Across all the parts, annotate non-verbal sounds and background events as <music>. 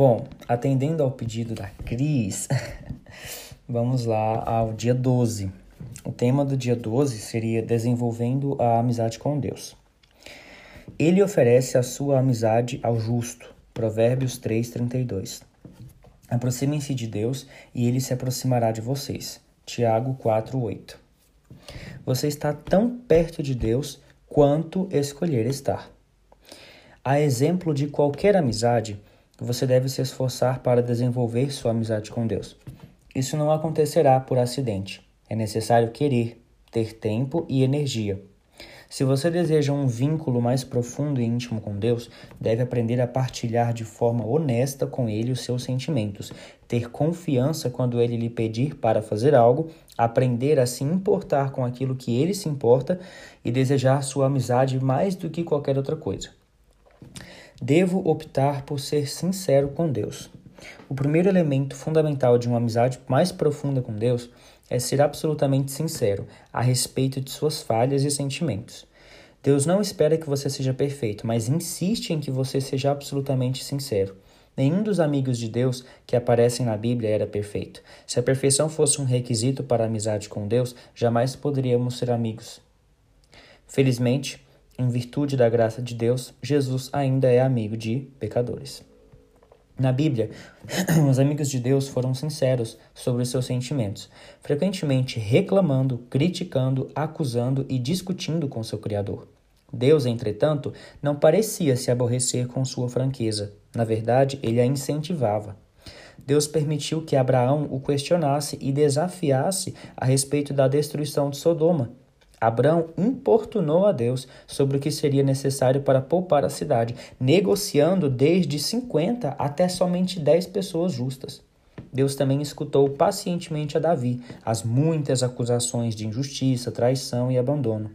Bom, atendendo ao pedido da Cris, <laughs> vamos lá ao dia 12. O tema do dia 12 seria Desenvolvendo a Amizade com Deus. Ele oferece a sua amizade ao justo. Provérbios 3:32. Aproximem-se de Deus e ele se aproximará de vocês. Tiago 4:8. Você está tão perto de Deus quanto escolher estar. A exemplo de qualquer amizade, você deve se esforçar para desenvolver sua amizade com Deus. Isso não acontecerá por acidente. É necessário querer, ter tempo e energia. Se você deseja um vínculo mais profundo e íntimo com Deus, deve aprender a partilhar de forma honesta com Ele os seus sentimentos, ter confiança quando Ele lhe pedir para fazer algo, aprender a se importar com aquilo que Ele se importa e desejar sua amizade mais do que qualquer outra coisa. Devo optar por ser sincero com Deus. O primeiro elemento fundamental de uma amizade mais profunda com Deus é ser absolutamente sincero a respeito de suas falhas e sentimentos. Deus não espera que você seja perfeito, mas insiste em que você seja absolutamente sincero. Nenhum dos amigos de Deus que aparecem na Bíblia era perfeito. Se a perfeição fosse um requisito para a amizade com Deus, jamais poderíamos ser amigos. Felizmente, em virtude da graça de Deus, Jesus ainda é amigo de pecadores. Na Bíblia, <clears throat> os amigos de Deus foram sinceros sobre os seus sentimentos, frequentemente reclamando, criticando, acusando e discutindo com seu Criador. Deus, entretanto, não parecia se aborrecer com sua franqueza. Na verdade, ele a incentivava. Deus permitiu que Abraão o questionasse e desafiasse a respeito da destruição de Sodoma, Abraão importunou a Deus sobre o que seria necessário para poupar a cidade, negociando desde 50 até somente 10 pessoas justas. Deus também escutou pacientemente a Davi as muitas acusações de injustiça, traição e abandono.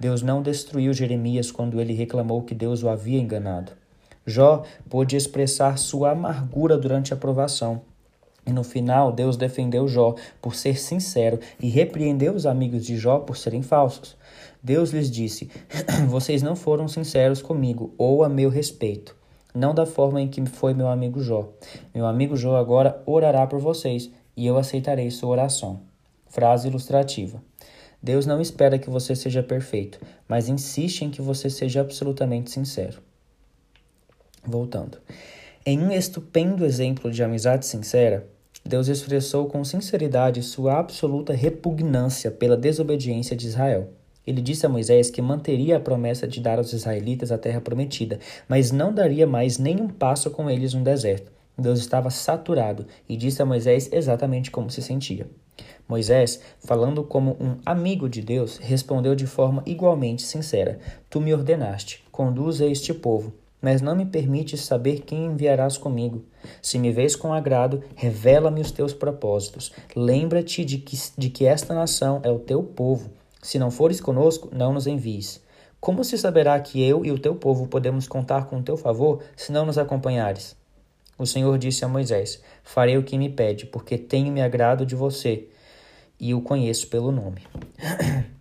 Deus não destruiu Jeremias quando ele reclamou que Deus o havia enganado. Jó pôde expressar sua amargura durante a provação. E no final, Deus defendeu Jó por ser sincero e repreendeu os amigos de Jó por serem falsos. Deus lhes disse: <clears throat> Vocês não foram sinceros comigo ou a meu respeito, não da forma em que foi meu amigo Jó. Meu amigo Jó agora orará por vocês e eu aceitarei sua oração. Frase ilustrativa. Deus não espera que você seja perfeito, mas insiste em que você seja absolutamente sincero. Voltando. Em um estupendo exemplo de amizade sincera, Deus expressou com sinceridade sua absoluta repugnância pela desobediência de Israel. Ele disse a Moisés que manteria a promessa de dar aos israelitas a terra prometida, mas não daria mais nenhum passo com eles no deserto. Deus estava saturado e disse a Moisés exatamente como se sentia. Moisés, falando como um amigo de Deus, respondeu de forma igualmente sincera: Tu me ordenaste, conduza este povo mas não me permites saber quem enviarás comigo. Se me vês com agrado, revela-me os teus propósitos. Lembra-te de que, de que esta nação é o teu povo. Se não fores conosco, não nos envies. Como se saberá que eu e o teu povo podemos contar com o teu favor se não nos acompanhares? O Senhor disse a Moisés: Farei o que me pede, porque tenho-me agrado de você e o conheço pelo nome. <clears throat>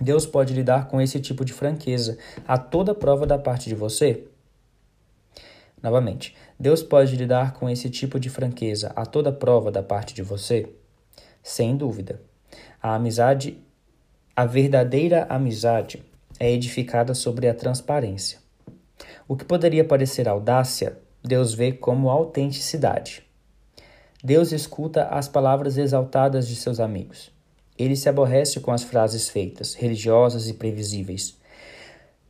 Deus pode lidar com esse tipo de franqueza a toda prova da parte de você? Novamente, Deus pode lidar com esse tipo de franqueza a toda prova da parte de você? Sem dúvida. A amizade, a verdadeira amizade é edificada sobre a transparência. O que poderia parecer audácia, Deus vê como autenticidade. Deus escuta as palavras exaltadas de seus amigos. Ele se aborrece com as frases feitas, religiosas e previsíveis.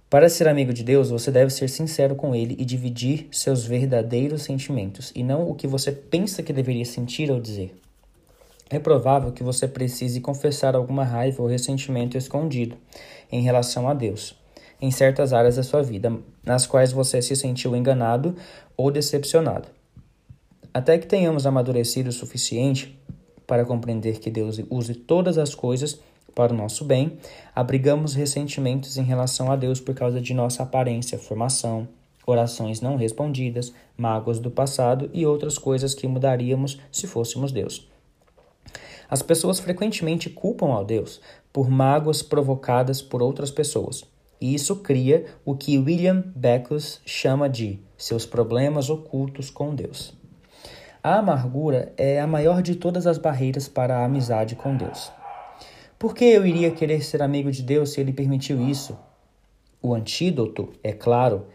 Para ser amigo de Deus, você deve ser sincero com ele e dividir seus verdadeiros sentimentos, e não o que você pensa que deveria sentir ou dizer. É provável que você precise confessar alguma raiva ou ressentimento escondido em relação a Deus, em certas áreas da sua vida, nas quais você se sentiu enganado ou decepcionado. Até que tenhamos amadurecido o suficiente para compreender que Deus use todas as coisas para o nosso bem, abrigamos ressentimentos em relação a Deus por causa de nossa aparência, formação, orações não respondidas, mágoas do passado e outras coisas que mudaríamos se fôssemos Deus. As pessoas frequentemente culpam a Deus por mágoas provocadas por outras pessoas. e isso cria o que William Backus chama de seus problemas ocultos com Deus. A amargura é a maior de todas as barreiras para a amizade com Deus. Por que eu iria querer ser amigo de Deus se ele permitiu isso? O antídoto, é claro,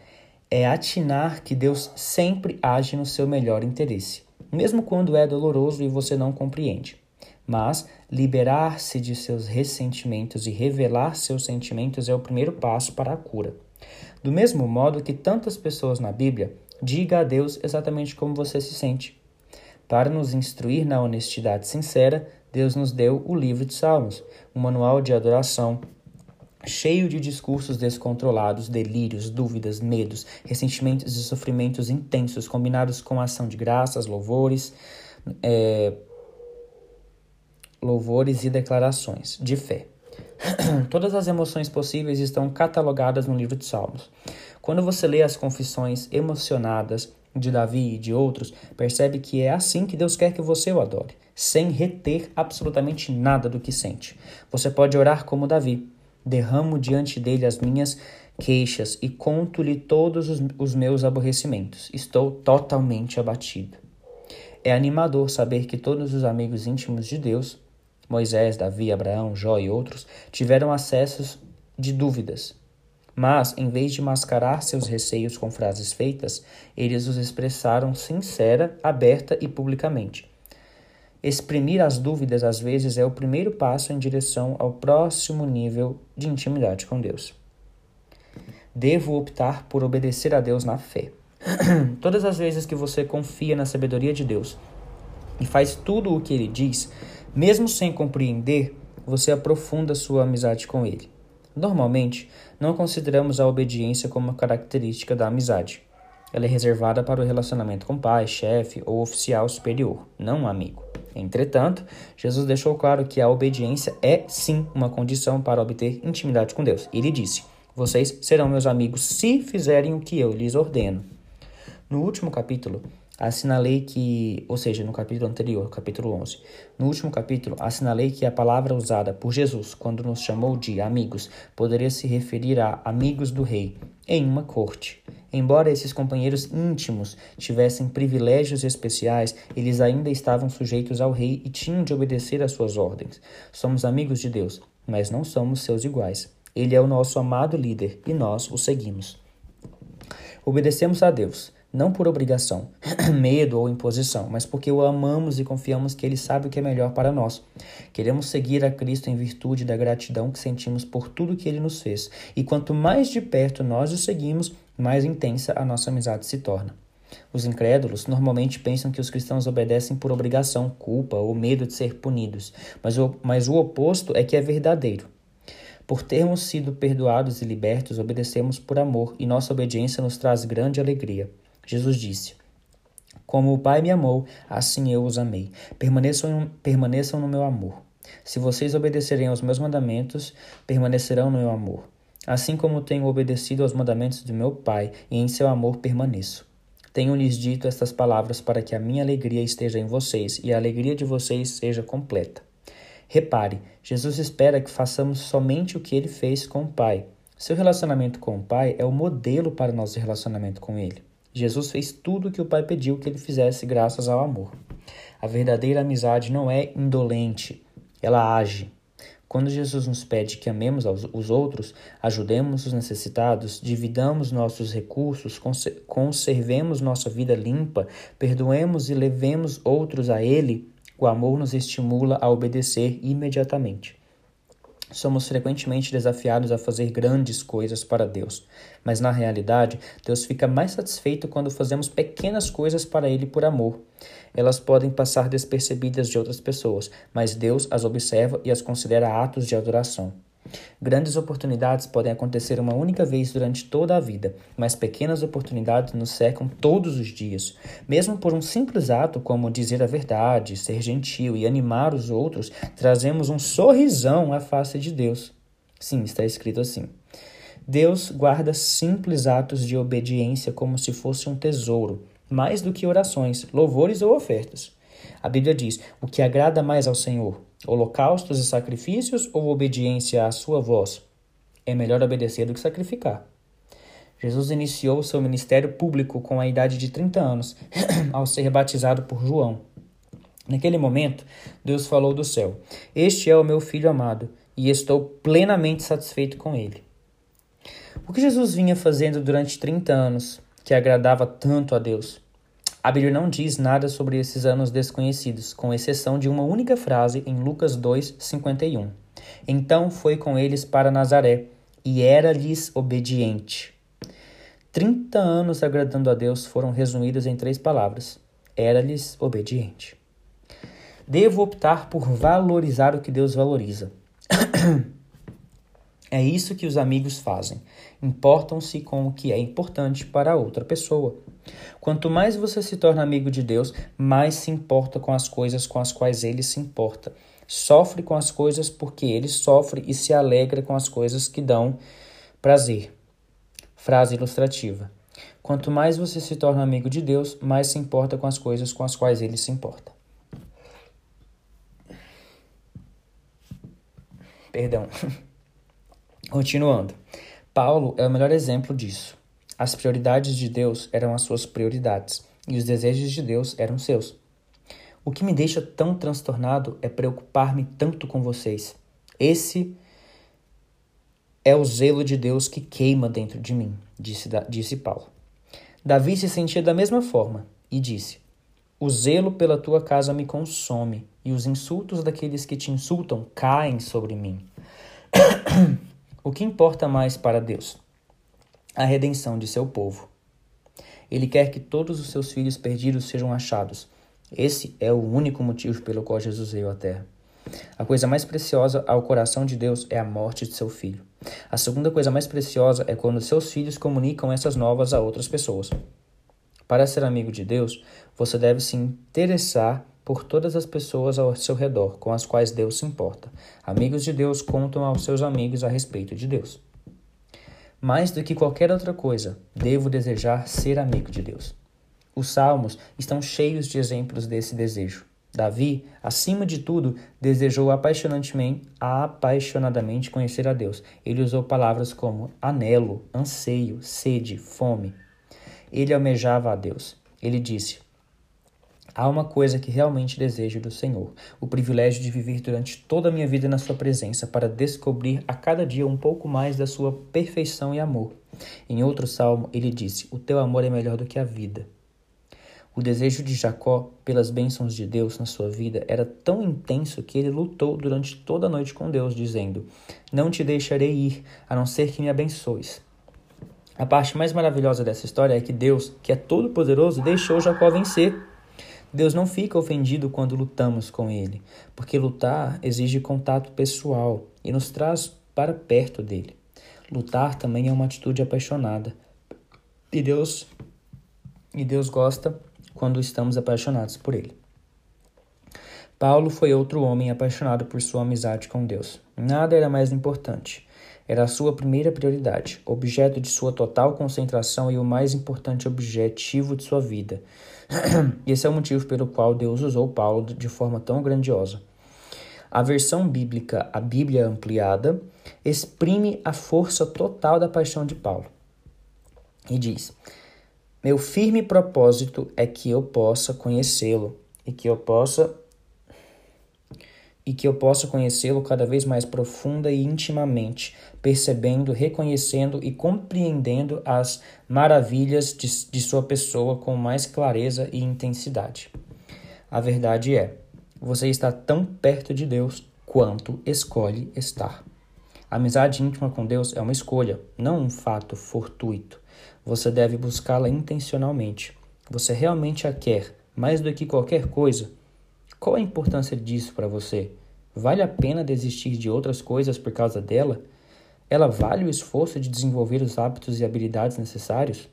é atinar que Deus sempre age no seu melhor interesse, mesmo quando é doloroso e você não compreende. Mas liberar-se de seus ressentimentos e revelar seus sentimentos é o primeiro passo para a cura. Do mesmo modo que tantas pessoas na Bíblia, diga a Deus exatamente como você se sente. Para nos instruir na honestidade sincera, Deus nos deu o livro de Salmos, um manual de adoração cheio de discursos descontrolados, delírios, dúvidas, medos, ressentimentos e sofrimentos intensos, combinados com ação de graças, louvores, é, louvores e declarações de fé. <clears throat> Todas as emoções possíveis estão catalogadas no livro de Salmos. Quando você lê as confissões emocionadas de Davi e de outros, percebe que é assim que Deus quer que você o adore, sem reter absolutamente nada do que sente. Você pode orar como Davi: derramo diante dele as minhas queixas e conto-lhe todos os, meus aborrecimentos. Estou totalmente abatido. É animador saber que todos os amigos íntimos de Deus Moisés, Davi, Abraão, Jó e outros tiveram acessos de dúvidas. Mas, em vez de mascarar seus receios com frases feitas, eles os expressaram sincera, aberta e publicamente. Exprimir as dúvidas às vezes é o primeiro passo em direção ao próximo nível de intimidade com Deus. Devo optar por obedecer a Deus na fé. <clears throat> Todas as vezes que você confia na sabedoria de Deus e faz tudo o que ele diz, mesmo sem compreender, você aprofunda sua amizade com ele. Normalmente, não consideramos a obediência como uma característica da amizade. Ela é reservada para o relacionamento com pai, chefe ou oficial superior, não amigo. Entretanto, Jesus deixou claro que a obediência é sim uma condição para obter intimidade com Deus. Ele disse: Vocês serão meus amigos se fizerem o que eu lhes ordeno. No último capítulo, assinalei que, ou seja, no capítulo anterior, capítulo 11, no último capítulo, assinalei que a palavra usada por Jesus quando nos chamou de amigos poderia se referir a amigos do rei em uma corte. Embora esses companheiros íntimos tivessem privilégios especiais, eles ainda estavam sujeitos ao rei e tinham de obedecer às suas ordens. Somos amigos de Deus, mas não somos seus iguais. Ele é o nosso amado líder e nós o seguimos. Obedecemos a Deus não por obrigação, <clears throat> medo ou imposição, mas porque o amamos e confiamos que Ele sabe o que é melhor para nós. Queremos seguir a Cristo em virtude da gratidão que sentimos por tudo que Ele nos fez, e quanto mais de perto nós o seguimos, mais intensa a nossa amizade se torna. Os incrédulos normalmente pensam que os cristãos obedecem por obrigação, culpa ou medo de ser punidos, mas o, mas o oposto é que é verdadeiro. Por termos sido perdoados e libertos, obedecemos por amor, e nossa obediência nos traz grande alegria. Jesus disse: Como o Pai me amou, assim eu os amei. Permaneçam, permaneçam no meu amor. Se vocês obedecerem aos meus mandamentos, permanecerão no meu amor. Assim como tenho obedecido aos mandamentos de meu Pai, e em seu amor permaneço. Tenho-lhes dito estas palavras para que a minha alegria esteja em vocês e a alegria de vocês seja completa. Repare, Jesus espera que façamos somente o que ele fez com o Pai. Seu relacionamento com o Pai é o modelo para nosso relacionamento com ele. Jesus fez tudo o que o Pai pediu que ele fizesse graças ao amor. A verdadeira amizade não é indolente, ela age. Quando Jesus nos pede que amemos os outros, ajudemos os necessitados, dividamos nossos recursos, conservemos nossa vida limpa, perdoemos e levemos outros a Ele, o amor nos estimula a obedecer imediatamente. Somos frequentemente desafiados a fazer grandes coisas para Deus, mas na realidade, Deus fica mais satisfeito quando fazemos pequenas coisas para Ele por amor. Elas podem passar despercebidas de outras pessoas, mas Deus as observa e as considera atos de adoração. Grandes oportunidades podem acontecer uma única vez durante toda a vida, mas pequenas oportunidades nos cercam todos os dias. Mesmo por um simples ato como dizer a verdade, ser gentil e animar os outros, trazemos um sorrisão à face de Deus. Sim, está escrito assim. Deus guarda simples atos de obediência como se fosse um tesouro, mais do que orações, louvores ou ofertas. A Bíblia diz: o que agrada mais ao Senhor, holocaustos e sacrifícios ou obediência à sua voz? é melhor obedecer do que sacrificar. Jesus iniciou seu ministério público com a idade de 30 anos, <clears throat> ao ser batizado por João. Naquele momento, Deus falou do céu: Este é o meu filho amado, e estou plenamente satisfeito com ele. O que Jesus vinha fazendo durante 30 anos que agradava tanto a Deus? A Bíblia não diz nada sobre esses anos desconhecidos, com exceção de uma única frase em Lucas 2, 51. Então foi com eles para Nazaré, e era-lhes obediente. Trinta anos agradando a Deus foram resumidos em três palavras: era-lhes obediente. Devo optar por valorizar o que Deus valoriza. <coughs> é isso que os amigos fazem. Importam-se com o que é importante para outra pessoa. Quanto mais você se torna amigo de Deus, mais se importa com as coisas com as quais ele se importa. Sofre com as coisas porque ele sofre e se alegra com as coisas que dão prazer. Frase ilustrativa. Quanto mais você se torna amigo de Deus, mais se importa com as coisas com as quais ele se importa. Perdão. <laughs> Continuando. Paulo é o melhor exemplo disso. As prioridades de Deus eram as suas prioridades e os desejos de Deus eram seus. O que me deixa tão transtornado é preocupar-me tanto com vocês. Esse é o zelo de Deus que queima dentro de mim, disse, disse Paulo. Davi se sentia da mesma forma e disse: O zelo pela tua casa me consome, e os insultos daqueles que te insultam caem sobre mim. <coughs> o que importa mais para Deus? A redenção de seu povo. Ele quer que todos os seus filhos perdidos sejam achados. Esse é o único motivo pelo qual Jesus veio à Terra. A coisa mais preciosa ao coração de Deus é a morte de seu filho. A segunda coisa mais preciosa é quando seus filhos comunicam essas novas a outras pessoas. Para ser amigo de Deus, você deve se interessar por todas as pessoas ao seu redor com as quais Deus se importa. Amigos de Deus contam aos seus amigos a respeito de Deus. Mais do que qualquer outra coisa, devo desejar ser amigo de Deus. Os salmos estão cheios de exemplos desse desejo. Davi, acima de tudo, desejou apaixonadamente, apaixonadamente conhecer a Deus. Ele usou palavras como anelo, anseio, sede, fome. Ele almejava a Deus. Ele disse: Há uma coisa que realmente desejo do Senhor: o privilégio de viver durante toda a minha vida na Sua presença, para descobrir a cada dia um pouco mais da Sua perfeição e amor. Em outro salmo, ele disse: O teu amor é melhor do que a vida. O desejo de Jacó pelas bênçãos de Deus na sua vida era tão intenso que ele lutou durante toda a noite com Deus, dizendo: Não te deixarei ir, a não ser que me abençoes. A parte mais maravilhosa dessa história é que Deus, que é todo-poderoso, deixou Jacó vencer. Deus não fica ofendido quando lutamos com Ele, porque lutar exige contato pessoal e nos traz para perto dele. Lutar também é uma atitude apaixonada. E Deus e Deus gosta quando estamos apaixonados por ele. Paulo foi outro homem apaixonado por sua amizade com Deus. Nada era mais importante. Era a sua primeira prioridade, objeto de sua total concentração e o mais importante objetivo de sua vida. Esse é o motivo pelo qual Deus usou Paulo de forma tão grandiosa. A versão bíblica, a Bíblia ampliada, exprime a força total da paixão de Paulo. E diz: Meu firme propósito é que eu possa conhecê-lo e que eu possa e que eu possa conhecê-lo cada vez mais profunda e intimamente, percebendo, reconhecendo e compreendendo as maravilhas de, de sua pessoa com mais clareza e intensidade. A verdade é, você está tão perto de Deus quanto escolhe estar. A amizade íntima com Deus é uma escolha, não um fato fortuito. Você deve buscá-la intencionalmente. Você realmente a quer mais do que qualquer coisa qual a importância disso para você? Vale a pena desistir de outras coisas por causa dela? Ela vale o esforço de desenvolver os hábitos e habilidades necessários?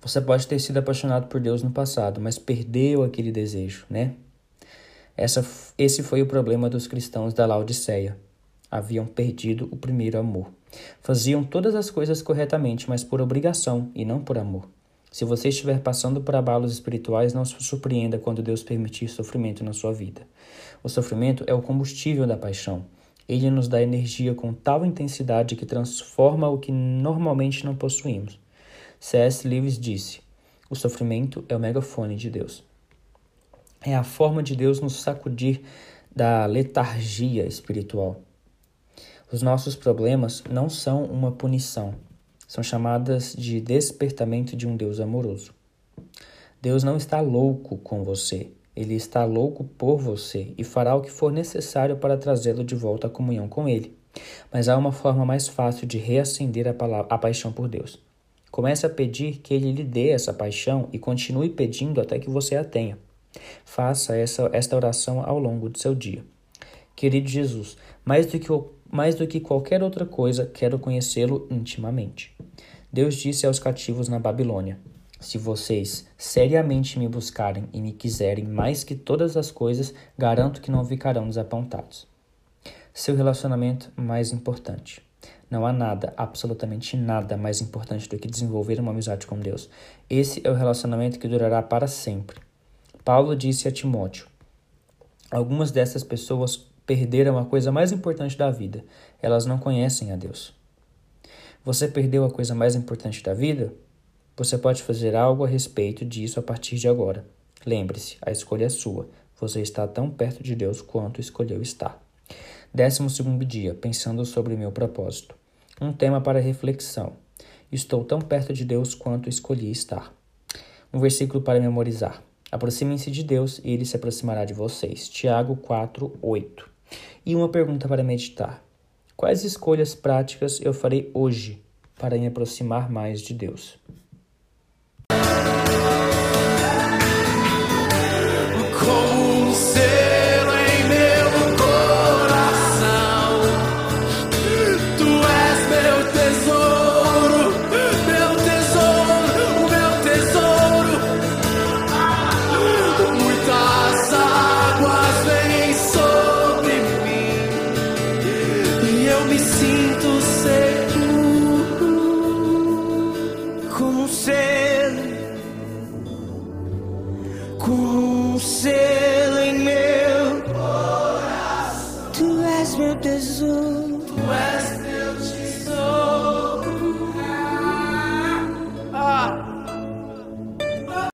Você pode ter sido apaixonado por Deus no passado, mas perdeu aquele desejo, né? Essa, esse foi o problema dos cristãos da Laodiceia. Haviam perdido o primeiro amor. Faziam todas as coisas corretamente, mas por obrigação e não por amor. Se você estiver passando por abalos espirituais, não se surpreenda quando Deus permitir sofrimento na sua vida. O sofrimento é o combustível da paixão. Ele nos dá energia com tal intensidade que transforma o que normalmente não possuímos. C.S. Lewis disse: O sofrimento é o megafone de Deus. É a forma de Deus nos sacudir da letargia espiritual. Os nossos problemas não são uma punição, são chamadas de despertamento de um Deus amoroso. Deus não está louco com você, ele está louco por você e fará o que for necessário para trazê-lo de volta à comunhão com ele. Mas há uma forma mais fácil de reacender a, palavra, a paixão por Deus. Comece a pedir que ele lhe dê essa paixão e continue pedindo até que você a tenha. Faça essa, esta oração ao longo do seu dia. Querido Jesus, mais do que, mais do que qualquer outra coisa, quero conhecê-lo intimamente. Deus disse aos cativos na Babilônia: se vocês seriamente me buscarem e me quiserem mais que todas as coisas, garanto que não ficarão desapontados. Seu relacionamento mais importante. Não há nada, absolutamente nada mais importante do que desenvolver uma amizade com Deus. Esse é o relacionamento que durará para sempre. Paulo disse a Timóteo: Algumas dessas pessoas perderam a coisa mais importante da vida. Elas não conhecem a Deus. Você perdeu a coisa mais importante da vida? Você pode fazer algo a respeito disso a partir de agora. Lembre-se, a escolha é sua. Você está tão perto de Deus quanto escolheu estar. Décimo segundo dia, pensando sobre meu propósito. Um tema para reflexão. Estou tão perto de Deus quanto escolhi estar. Um versículo para memorizar. Aproximem-se de Deus e ele se aproximará de vocês. Tiago 4, 8. E uma pergunta para meditar. Quais escolhas práticas eu farei hoje para me aproximar mais de Deus?